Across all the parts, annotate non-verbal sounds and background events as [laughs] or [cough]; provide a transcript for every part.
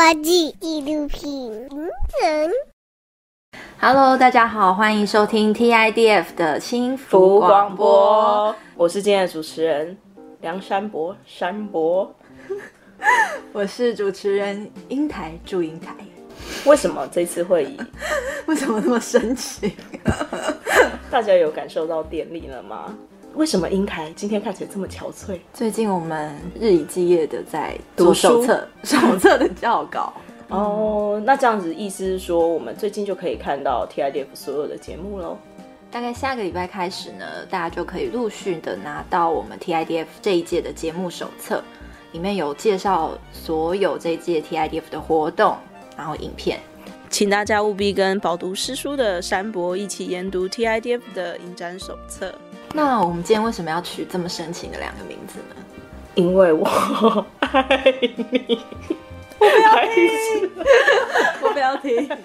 国际纪录片。Hello，大家好，欢迎收听 TIDF 的幸福广播。我是今天的主持人梁山伯，山伯。[laughs] 我是主持人英台，祝英台。为什么这次会议？[laughs] 为什么那么神奇？[laughs] 大家有感受到电力了吗？为什么英台今天看起来这么憔悴？最近我们日以继夜的在读手册，手册的校稿。哦，那这样子意思是说，我们最近就可以看到 TIDF 所有的节目喽？大概下个礼拜开始呢，大家就可以陆续的拿到我们 TIDF 这一届的节目手册，里面有介绍所有这一届 TIDF 的活动，然后影片，请大家务必跟饱读诗书的山伯一起研读 TIDF 的影展手册。那我们今天为什么要取这么深情的两个名字呢？因为我爱你。我不要听，我不要听。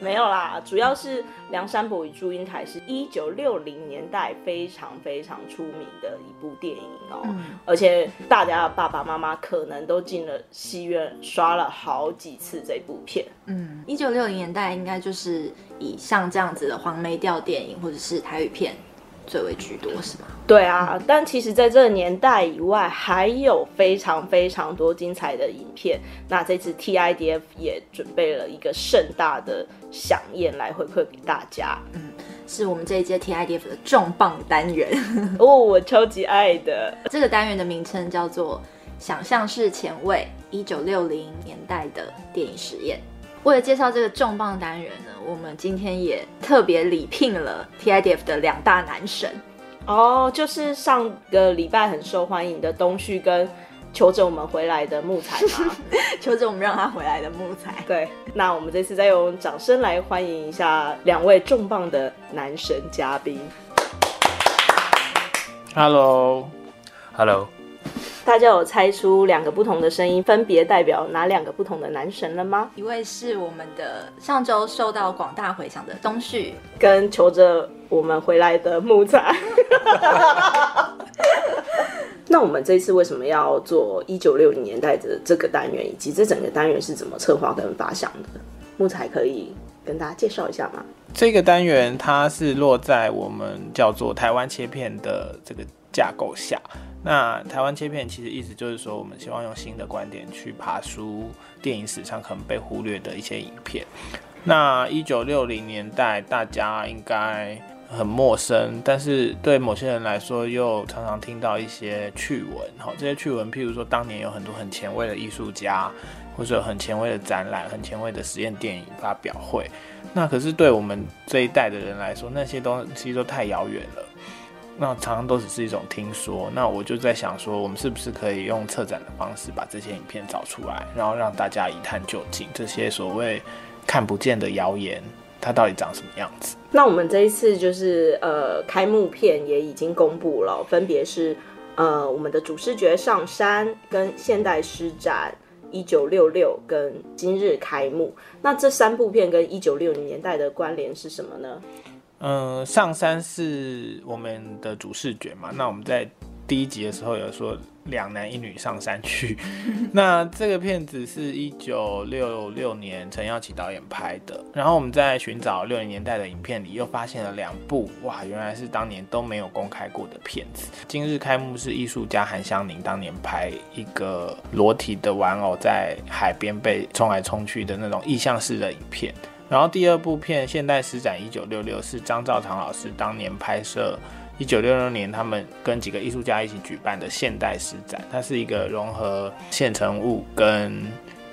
没有啦，主要是《梁山伯与祝英台》是一九六零年代非常非常出名的一部电影哦，嗯、而且大家的爸爸妈妈可能都进了戏院刷了好几次这部片。嗯，一九六零年代应该就是以像这样子的黄梅调电影或者是台语片。最为居多是吗？对啊，但其实在这个年代以外，还有非常非常多精彩的影片。那这次 TIDF 也准备了一个盛大的饗宴来回馈给大家。嗯，是我们这一届 TIDF 的重磅单元 [laughs] 哦，我超级爱的。这个单元的名称叫做《想象式前卫：一九六零年代的电影实验》。为了介绍这个重磅单元呢，我们今天也特别礼聘了 TIDF 的两大男神哦，就是上个礼拜很受欢迎的东旭跟求着我们回来的木材嘛，[laughs] 求着我们让他回来的木材。对，那我们这次再用掌声来欢迎一下两位重磅的男神嘉宾。Hello，Hello。大家有猜出两个不同的声音分别代表哪两个不同的男神了吗？一位是我们的上周受到广大回响的东旭，跟求着我们回来的木材。[laughs] 那我们这次为什么要做一九六零年代的这个单元，以及这整个单元是怎么策划跟发想的？木材可以跟大家介绍一下吗？这个单元它是落在我们叫做台湾切片的这个架构下。那台湾切片其实意思就是说，我们希望用新的观点去爬梳电影史上可能被忽略的一些影片。那一九六零年代大家应该很陌生，但是对某些人来说又常常听到一些趣闻。好，这些趣闻，譬如说当年有很多很前卫的艺术家，或者很前卫的展览、很前卫的实验电影发表会。那可是对我们这一代的人来说，那些东西都太遥远了。那常常都只是一种听说，那我就在想说，我们是不是可以用策展的方式把这些影片找出来，然后让大家一探究竟，这些所谓看不见的谣言，它到底长什么样子？那我们这一次就是呃，开幕片也已经公布了，分别是呃，我们的主视觉上山跟现代诗展一九六六跟今日开幕。那这三部片跟一九六零年代的关联是什么呢？嗯，上山是我们的主视觉嘛？那我们在第一集的时候有说两男一女上山去。[laughs] 那这个片子是一九六六年陈耀启导演拍的。然后我们在寻找六零年代的影片里，又发现了两部哇，原来是当年都没有公开过的片子。今日开幕是艺术家韩湘宁当年拍一个裸体的玩偶在海边被冲来冲去的那种意象式的影片。然后第二部片《现代诗展一九六六》是张兆堂老师当年拍摄一九六六年他们跟几个艺术家一起举办的现代诗展，它是一个融合现成物跟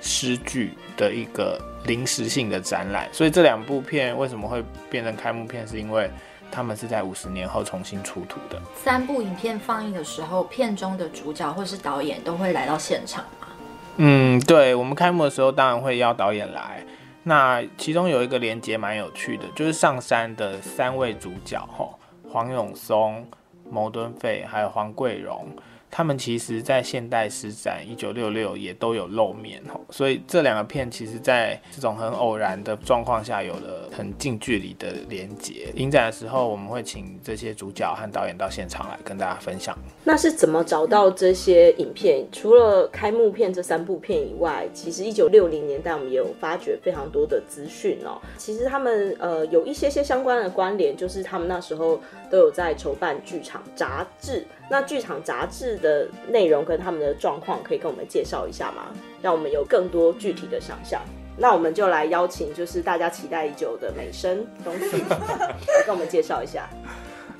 诗句的一个临时性的展览。所以这两部片为什么会变成开幕片，是因为他们是在五十年后重新出土的。三部影片放映的时候，片中的主角或是导演都会来到现场吗？嗯，对，我们开幕的时候当然会邀导演来。那其中有一个连接蛮有趣的，就是上山的三位主角，吼，黄永松、牟敦费还有黄桂荣，他们其实在现代诗展一九六六也都有露面哦，所以这两个片其实在这种很偶然的状况下有了很近距离的连接。影展的时候，我们会请这些主角和导演到现场来跟大家分享。那是怎么找到这些影片？除了开幕片这三部片以外，其实一九六零年代我们也有发掘非常多的资讯哦。其实他们呃有一些些相关的关联，就是他们那时候都有在筹办剧场杂志。那剧场杂志的内容跟他们的状况，可以跟我们介绍一下吗？让我们有更多具体的想象。那我们就来邀请，就是大家期待已久的美声东旭 [laughs] 来跟我们介绍一下。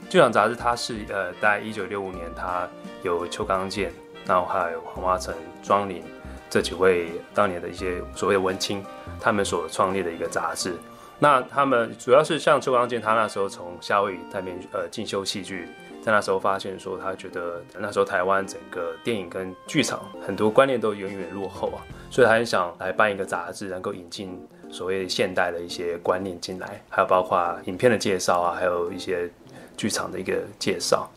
剧场杂志它是呃，在一九六五年，它有邱刚健，然后还有黄华成、庄林这几位当年的一些所谓的文青，他们所创立的一个杂志。那他们主要是像邱刚健，他那时候从夏威夷那边呃进修戏剧。那时候发现说，他觉得那时候台湾整个电影跟剧场很多观念都远远落后啊，所以他很想来办一个杂志，能够引进所谓现代的一些观念进来，还有包括影片的介绍啊，还有一些剧场的一个介绍，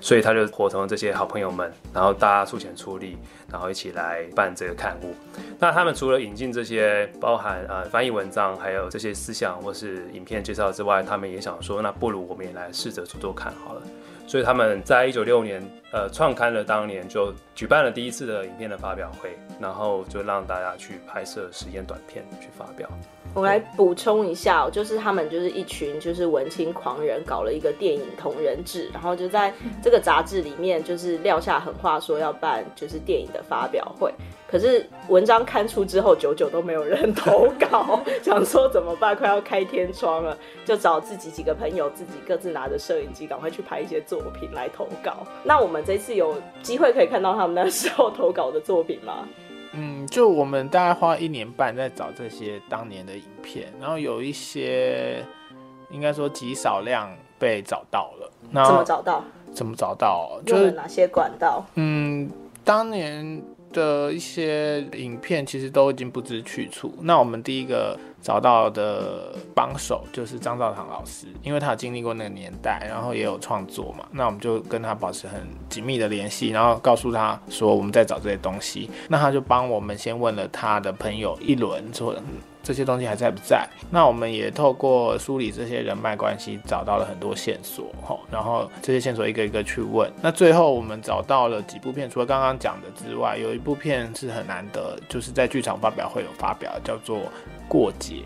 所以他就伙同这些好朋友们，然后大家出钱出力，然后一起来办这个刊物。那他们除了引进这些包含呃翻译文章，还有这些思想或是影片介绍之外，他们也想说，那不如我们也来试着做做看好了。所以他们在一九六年，呃，创刊了当年就举办了第一次的影片的发表会，然后就让大家去拍摄实验短片去发表。我来补充一下，就是他们就是一群就是文青狂人搞了一个电影同人志，然后就在这个杂志里面就是撂下狠话，说要办就是电影的发表会。可是文章刊出之后，久久都没有人投稿，想说怎么办？快要开天窗了，就找自己几个朋友，自己各自拿着摄影机，赶快去拍一些作品来投稿。那我们这次有机会可以看到他们那时候投稿的作品吗？嗯，就我们大概花一年半在找这些当年的影片，然后有一些应该说极少量被找到了。那怎么找到？怎么找到？就是哪些管道？嗯，当年。的一些影片其实都已经不知去处。那我们第一个找到的帮手就是张兆堂老师，因为他有经历过那个年代，然后也有创作嘛。那我们就跟他保持很紧密的联系，然后告诉他说我们在找这些东西。那他就帮我们先问了他的朋友一轮，说这些东西还在不在？那我们也透过梳理这些人脉关系，找到了很多线索，吼，然后这些线索一个一个去问。那最后我们找到了几部片，除了刚刚讲的之外，有一部片是很难得，就是在剧场发表会有发表，叫做《过节》，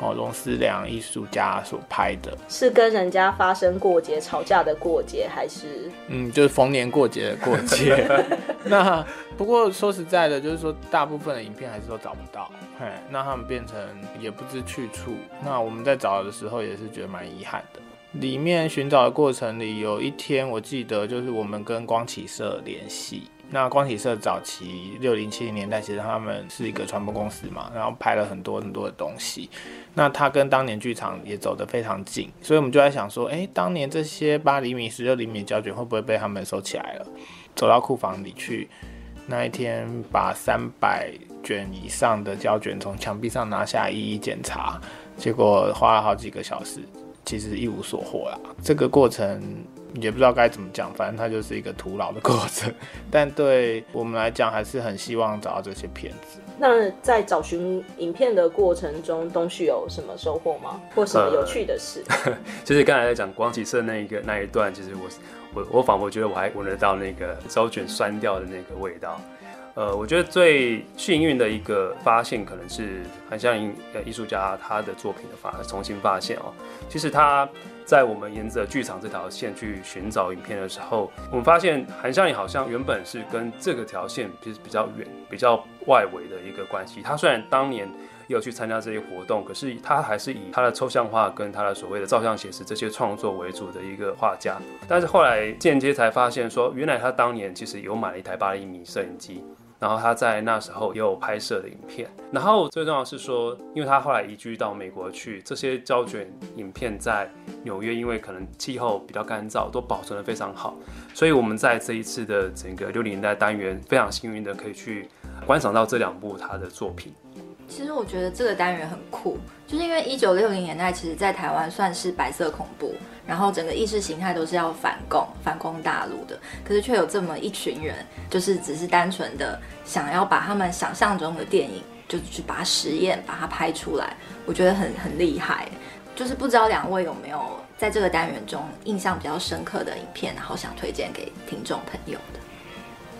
哦，龙思良艺术家所拍的，是跟人家发生过节、吵架的过节，还是？嗯，就是逢年过节的过节。[laughs] 那不过说实在的，就是说大部分的影片还是都找不到。嘿，那他们变成也不知去处。那我们在找的时候也是觉得蛮遗憾的。里面寻找的过程里，有一天我记得就是我们跟光启社联系。那光启社早期六零七零年代，其实他们是一个传播公司嘛，然后拍了很多很多的东西。那他跟当年剧场也走得非常近，所以我们就在想说，诶，当年这些八厘米、十六厘米胶卷会不会被他们收起来了？走到库房里去。那一天，把三百卷以上的胶卷从墙壁上拿下，一一检查，结果花了好几个小时，其实一无所获啦。这个过程也不知道该怎么讲，反正它就是一个徒劳的过程。[laughs] 但对我们来讲，还是很希望找到这些片子。那在找寻影片的过程中，东旭有什么收获吗？或什么有趣的事？呃、[laughs] 就是刚才在讲光启社那一个那一段，其实我。我我仿佛觉得我还闻得到那个胶卷酸掉的那个味道，呃，我觉得最幸运的一个发现可能是韩湘云呃艺术家他的作品的发重新发现哦。其实他在我们沿着剧场这条线去寻找影片的时候，我们发现韩湘云好像原本是跟这个条线其实比较远、比较外围的一个关系。他虽然当年。有去参加这些活动，可是他还是以他的抽象画跟他的所谓的照相写实这些创作为主的一个画家。但是后来间接才发现说，原来他当年其实有买了一台八厘米摄影机，然后他在那时候也有拍摄的影片。然后最重要是说，因为他后来移居到美国去，这些胶卷影片在纽约，因为可能气候比较干燥，都保存的非常好。所以我们在这一次的整个六零年代单元，非常幸运的可以去观赏到这两部他的作品。其实我觉得这个单元很酷，就是因为一九六零年代，其实在台湾算是白色恐怖，然后整个意识形态都是要反共、反攻大陆的，可是却有这么一群人，就是只是单纯的想要把他们想象中的电影，就是去把它实验、把它拍出来，我觉得很很厉害。就是不知道两位有没有在这个单元中印象比较深刻的影片，然后想推荐给听众朋友的。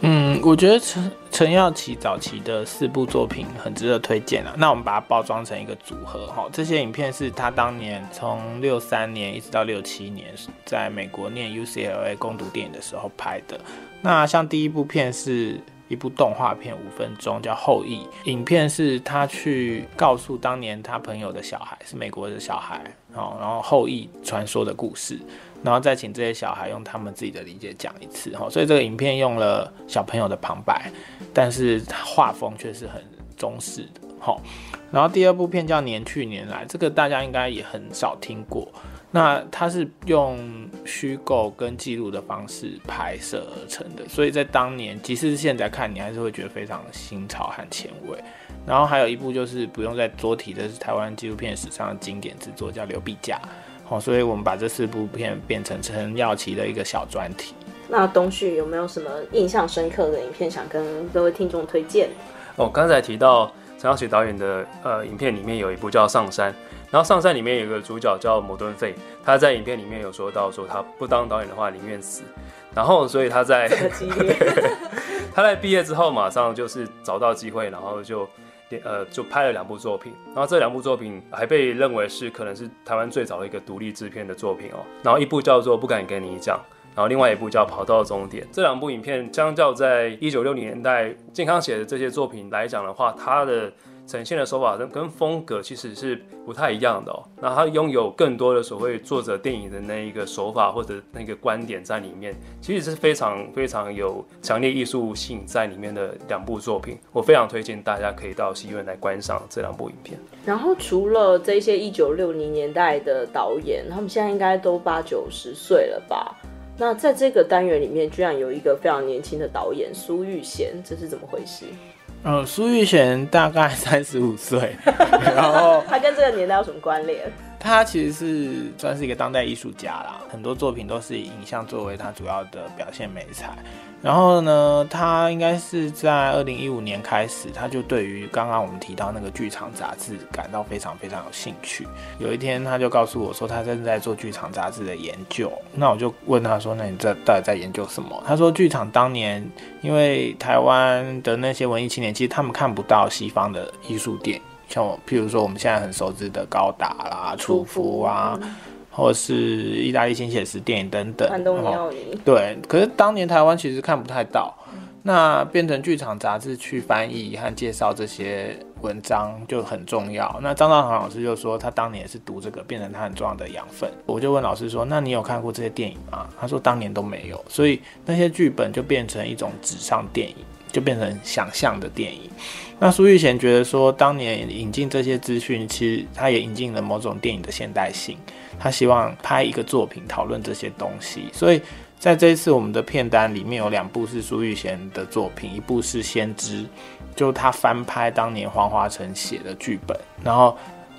嗯，我觉得陈陈耀琪早期的四部作品很值得推荐啊。那我们把它包装成一个组合哈，这些影片是他当年从六三年一直到六七年，在美国念 UCLA 攻读电影的时候拍的。那像第一部片是一部动画片，五分钟，叫《后裔》。影片是他去告诉当年他朋友的小孩，是美国的小孩，然后后裔传说的故事。然后再请这些小孩用他们自己的理解讲一次哈，所以这个影片用了小朋友的旁白，但是画风却是很中式的哈。然后第二部片叫《年去年来》，这个大家应该也很少听过。那它是用虚构跟记录的方式拍摄而成的，所以在当年，即使是现在看，你还是会觉得非常的新潮和前卫。然后还有一部就是不用再多提的，是台湾纪录片史上的经典之作，叫《刘必佳》。好，所以我们把这四部片变成陈耀琪的一个小专题。那东旭有没有什么印象深刻的影片想跟各位听众推荐？哦，刚才提到陈耀琪导演的呃影片里面有一部叫《上山》，然后《上山》里面有个主角叫摩顿费，他在影片里面有说到说他不当导演的话宁愿死，然后所以他在 [laughs] 他在毕业之后马上就是找到机会，然后就。呃，就拍了两部作品，然后这两部作品还被认为是可能是台湾最早的一个独立制片的作品哦。然后一部叫做《不敢跟你讲》，然后另外一部叫《跑到终点》。这两部影片相较在一九六零年代健康写的这些作品来讲的话，它的。呈现的手法跟跟风格其实是不太一样的哦。那它拥有更多的所谓作者电影的那一个手法或者那个观点在里面，其实是非常非常有强烈艺术性在里面的两部作品。我非常推荐大家可以到戏院来观赏这两部影片。然后除了这些一九六零年代的导演，他们现在应该都八九十岁了吧？那在这个单元里面，居然有一个非常年轻的导演苏玉贤，这是怎么回事？嗯，苏玉贤大概三十五岁，然后 [laughs] 他跟这个年代有什么关联？他其实是算是一个当代艺术家啦，很多作品都是以影像作为他主要的表现媒材。然后呢，他应该是在二零一五年开始，他就对于刚刚我们提到那个剧场杂志感到非常非常有兴趣。有一天，他就告诉我说，他正在做剧场杂志的研究。那我就问他说：“那你这到底在研究什么？”他说：“剧场当年因为台湾的那些文艺青年，其实他们看不到西方的艺术电影。”像我，譬如说我们现在很熟知的高达啦、楚服啊，嗯、或是意大利新写实电影等等。安东尼奥尼。对，可是当年台湾其实看不太到，嗯、那变成剧场杂志去翻译和介绍这些文章就很重要。那张兆航老师就说，他当年也是读这个，变成他很重要的养分。我就问老师说，那你有看过这些电影吗？他说当年都没有，所以那些剧本就变成一种纸上电影，就变成想象的电影。那苏玉贤觉得说，当年引进这些资讯，其实他也引进了某种电影的现代性。他希望拍一个作品讨论这些东西，所以在这一次我们的片单里面有两部是苏玉贤的作品，一部是《先知》，就他翻拍当年黄华成写的剧本。然后，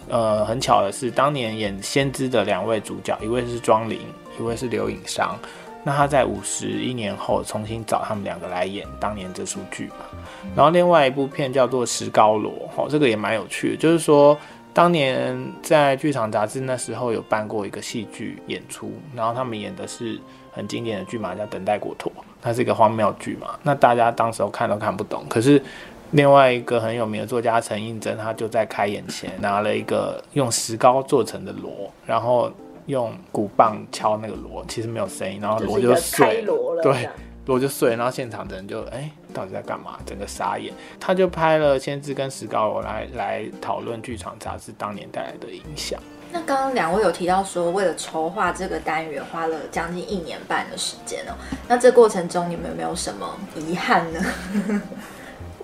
呃，很巧的是，当年演《先知》的两位主角，一位是庄铃，一位是刘颖商。那他在五十一年后重新找他们两个来演当年这出剧嘛，然后另外一部片叫做《石膏罗》，哦，这个也蛮有趣的，就是说当年在剧场杂志那时候有办过一个戏剧演出，然后他们演的是很经典的剧嘛，叫《等待果陀》，它是一个荒谬剧嘛，那大家当时候看都看不懂，可是另外一个很有名的作家陈映真，他就在开演前拿了一个用石膏做成的罗，然后。用鼓棒敲那个锣，其实没有声音，然后锣就碎了，对，锣就碎，然后现场的人就哎、欸，到底在干嘛？整个傻眼。他就拍了《先知》跟《石膏锣》来来讨论剧场杂志当年带来的影响。那刚刚两位有提到说，为了筹划这个单元，花了将近一年半的时间哦。那这过程中，你们有没有什么遗憾呢？[laughs]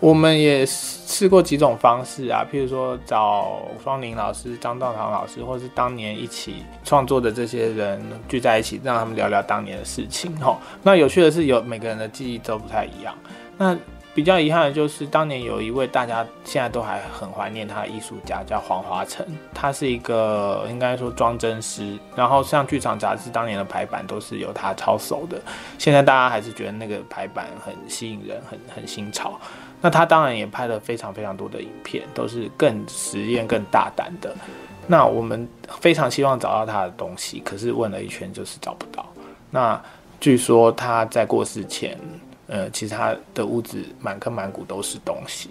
我们也试过几种方式啊，譬如说找双宁老师、张道堂老师，或是当年一起创作的这些人聚在一起，让他们聊聊当年的事情。吼，那有趣的是，有每个人的记忆都不太一样。那比较遗憾的就是，当年有一位大家现在都还很怀念他的艺术家，叫黄华成。他是一个应该说装帧师，然后像剧场杂志当年的排版都是由他操手的。现在大家还是觉得那个排版很吸引人，很很新潮。那他当然也拍了非常非常多的影片，都是更实验、更大胆的。那我们非常希望找到他的东西，可是问了一圈就是找不到。那据说他在过世前。呃，其实他的屋子满坑满谷都是东西。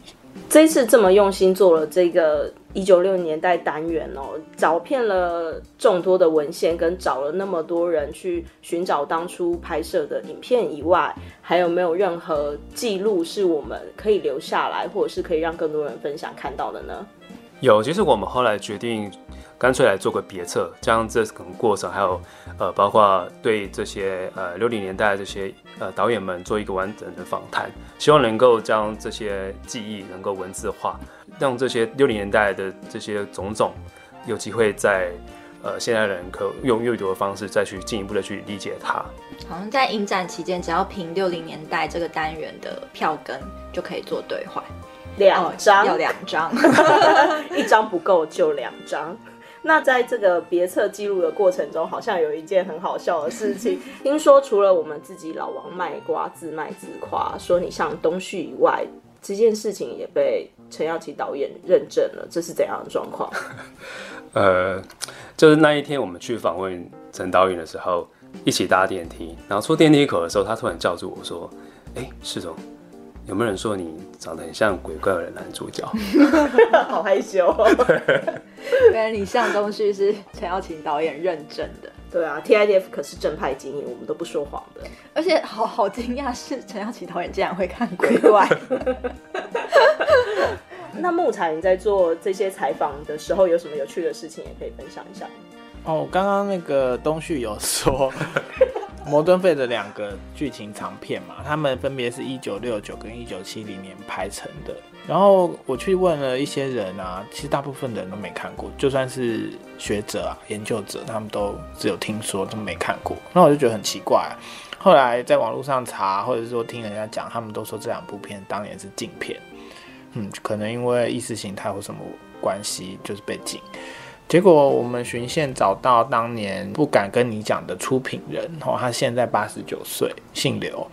这次这么用心做了这个一九六零年代单元哦，找遍了众多的文献，跟找了那么多人去寻找当初拍摄的影片以外，还有没有任何记录是我们可以留下来，或者是可以让更多人分享看到的呢？有，其实我们后来决定。干脆来做个别册，将这个过程，还有呃，包括对这些呃六零年代这些呃导演们做一个完整的访谈，希望能够将这些记忆能够文字化，让这些六零年代的这些种种有机会在呃现代人可用阅读的方式再去进一步的去理解它。好像在影展期间，只要凭六零年代这个单元的票根就可以做兑换，两张、哦、要两张，[laughs] 一张不够就两张。那在这个别册记录的过程中，好像有一件很好笑的事情。听说除了我们自己老王卖瓜自卖自夸，说你像东旭以外，这件事情也被陈耀琪导演认证了。这是怎样的状况？呃，就是那一天我们去访问陈导演的时候，一起搭电梯，然后出电梯口的时候，他突然叫住我说：“哎，世总。”有没有人说你长得很像鬼怪的男主角？[laughs] 好害羞哦。[laughs] 原来你像东旭是陈耀琴导演认证的。对啊，TIDF 可是正派经营，我们都不说谎的。而且好好惊讶是陈耀琴导演竟然会看鬼怪。[laughs] 那木材你在做这些采访的时候有什么有趣的事情也可以分享一下？哦，刚刚那个东旭有说。摩登费的两个剧情长片嘛，他们分别是一九六九跟一九七零年拍成的。然后我去问了一些人啊，其实大部分的人都没看过，就算是学者啊、研究者，他们都只有听说，都没看过。那我就觉得很奇怪。后来在网络上查，或者是说听人家讲，他们都说这两部片当年是禁片。嗯，可能因为意识形态或什么关系，就是被禁。结果我们循线找到当年不敢跟你讲的出品人，哦，他现在八十九岁，姓刘。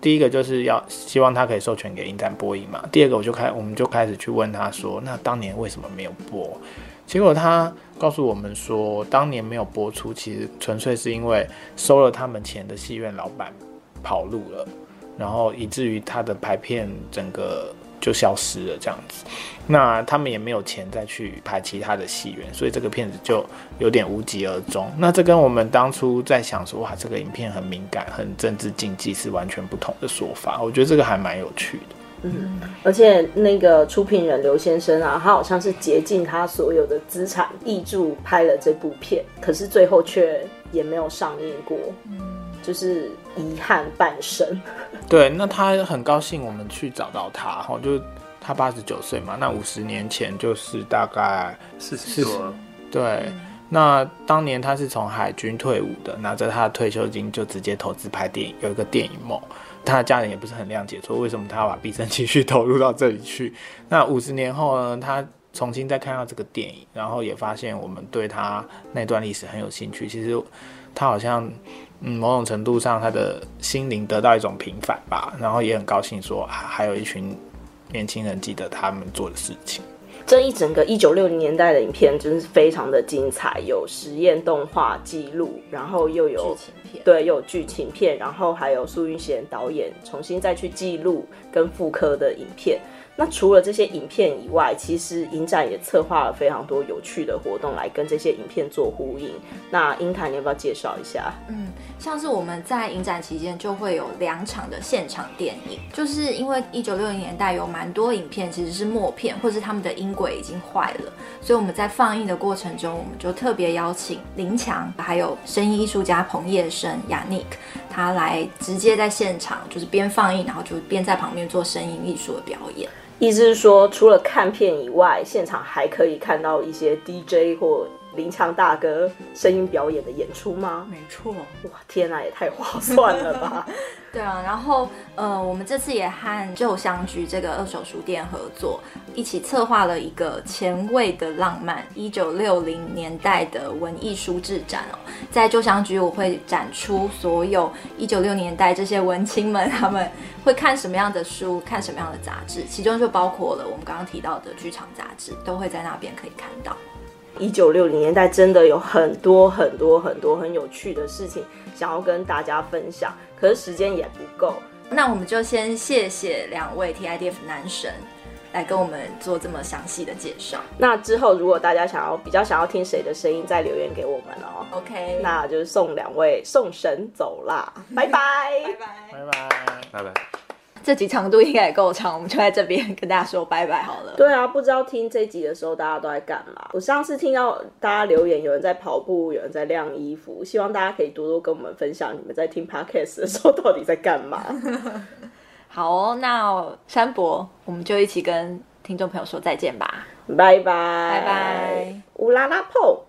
第一个就是要希望他可以授权给影展播映嘛。第二个我就开，我们就开始去问他说，那当年为什么没有播？结果他告诉我们说，当年没有播出，其实纯粹是因为收了他们钱的戏院老板跑路了，然后以至于他的排片整个。就消失了这样子，那他们也没有钱再去拍其他的戏院，所以这个片子就有点无疾而终。那这跟我们当初在想说，哇，这个影片很敏感、很政治禁忌是完全不同的说法。我觉得这个还蛮有趣的。嗯，而且那个出品人刘先生啊，他好像是竭尽他所有的资产挹注拍了这部片，可是最后却也没有上映过。就是遗憾半生。[laughs] 对，那他很高兴我们去找到他，哈，就他八十九岁嘛，那五十年前就是大概四十多。对，嗯、那当年他是从海军退伍的，拿着他的退休金就直接投资拍电影，有一个电影梦。他的家人也不是很谅解，说为什么他要把毕生积蓄投入到这里去。[laughs] 那五十年后呢，他重新再看到这个电影，然后也发现我们对他那段历史很有兴趣。其实他好像。嗯，某种程度上，他的心灵得到一种平反吧，然后也很高兴说，还有一群年轻人记得他们做的事情。这一整个一九六零年代的影片真是非常的精彩，有实验动画记录，然后又有剧情片，对，有剧情片，然后还有苏云贤导演重新再去记录跟复刻的影片。那除了这些影片以外，其实影展也策划了非常多有趣的活动来跟这些影片做呼应。那英台，你要不要介绍一下？嗯，像是我们在影展期间就会有两场的现场电影，就是因为一九六零年代有蛮多影片其实是默片，或是他们的音轨已经坏了，所以我们在放映的过程中，我们就特别邀请林强，还有声音艺术家彭叶生、亚尼克，他来直接在现场，就是边放映，然后就边在旁边做声音艺术的表演。意思是说，除了看片以外，现场还可以看到一些 DJ 或林强大哥声音表演的演出吗？没错。哇，天哪，也太划算了吧！[laughs] 对啊，然后呃，我们这次也和旧香居这个二手书店合作，一起策划了一个前卫的浪漫一九六零年代的文艺书志展哦。在旧香居，我会展出所有一九六零年代这些文青们他们会看什么样的书，看什么样的杂志，其中就包括了我们刚刚提到的剧场杂志，都会在那边可以看到。一九六零年代真的有很多很多很多很有趣的事情想要跟大家分享。可是时间也不够，那我们就先谢谢两位 TIDF 男神来跟我们做这么详细的介绍。那之后如果大家想要比较想要听谁的声音，再留言给我们哦。OK，那就是送两位送神走啦，拜拜，拜拜，拜拜，拜拜。这集长度应该也够长，我们就在这边跟大家说拜拜好了。对啊，不知道听这集的时候大家都在干嘛？我上次听到大家留言，有人在跑步，有人在晾衣服，希望大家可以多多跟我们分享你们在听 podcast 的时候到底在干嘛。[laughs] 好哦，那山伯，我们就一起跟听众朋友说再见吧，拜拜，拜拜，乌拉拉破。